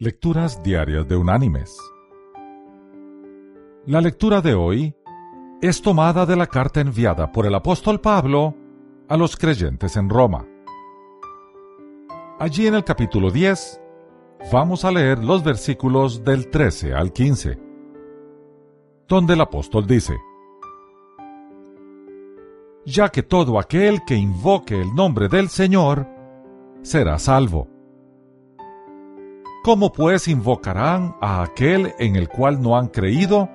Lecturas Diarias de Unánimes. La lectura de hoy es tomada de la carta enviada por el apóstol Pablo a los creyentes en Roma. Allí en el capítulo 10 vamos a leer los versículos del 13 al 15, donde el apóstol dice, Ya que todo aquel que invoque el nombre del Señor será salvo ¿Cómo pues invocarán a aquel en el cual no han creído?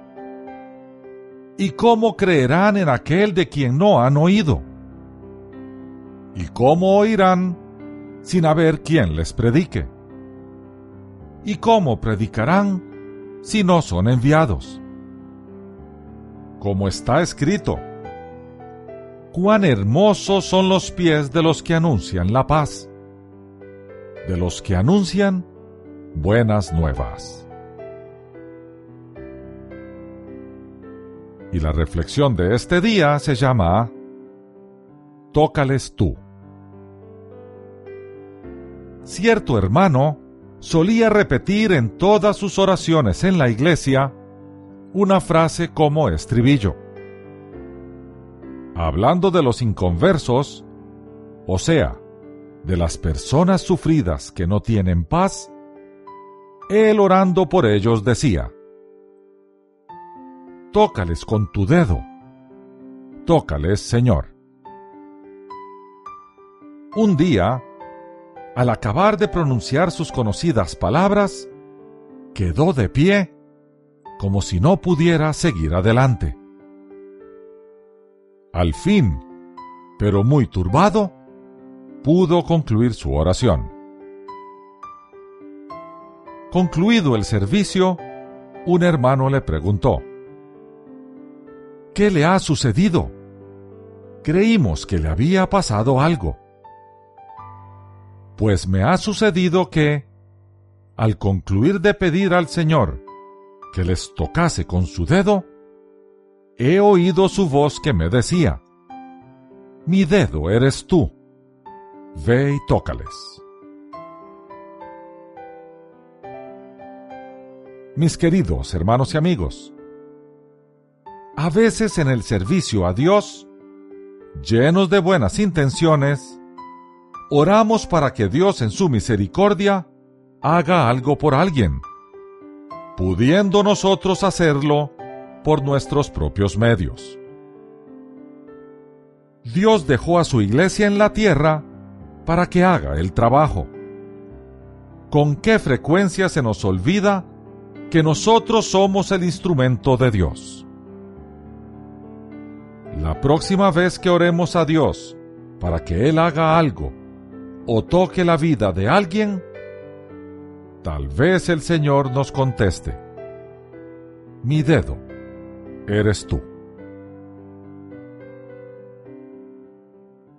¿Y cómo creerán en aquel de quien no han oído? ¿Y cómo oirán sin haber quien les predique? ¿Y cómo predicarán si no son enviados? Como está escrito, cuán hermosos son los pies de los que anuncian la paz, de los que anuncian buenas nuevas. Y la reflexión de este día se llama Tócales tú. Cierto hermano solía repetir en todas sus oraciones en la iglesia una frase como estribillo. Hablando de los inconversos, o sea, de las personas sufridas que no tienen paz, él orando por ellos decía, Tócales con tu dedo, tócales, Señor. Un día, al acabar de pronunciar sus conocidas palabras, quedó de pie como si no pudiera seguir adelante. Al fin, pero muy turbado, pudo concluir su oración. Concluido el servicio, un hermano le preguntó, ¿Qué le ha sucedido? Creímos que le había pasado algo. Pues me ha sucedido que, al concluir de pedir al Señor que les tocase con su dedo, he oído su voz que me decía, Mi dedo eres tú, ve y tócales. Mis queridos hermanos y amigos. A veces en el servicio a Dios, llenos de buenas intenciones, oramos para que Dios en su misericordia haga algo por alguien, pudiendo nosotros hacerlo por nuestros propios medios. Dios dejó a su iglesia en la tierra para que haga el trabajo. ¿Con qué frecuencia se nos olvida que nosotros somos el instrumento de Dios. La próxima vez que oremos a Dios para que Él haga algo o toque la vida de alguien, tal vez el Señor nos conteste, mi dedo eres tú.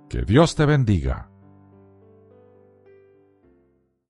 Que Dios te bendiga.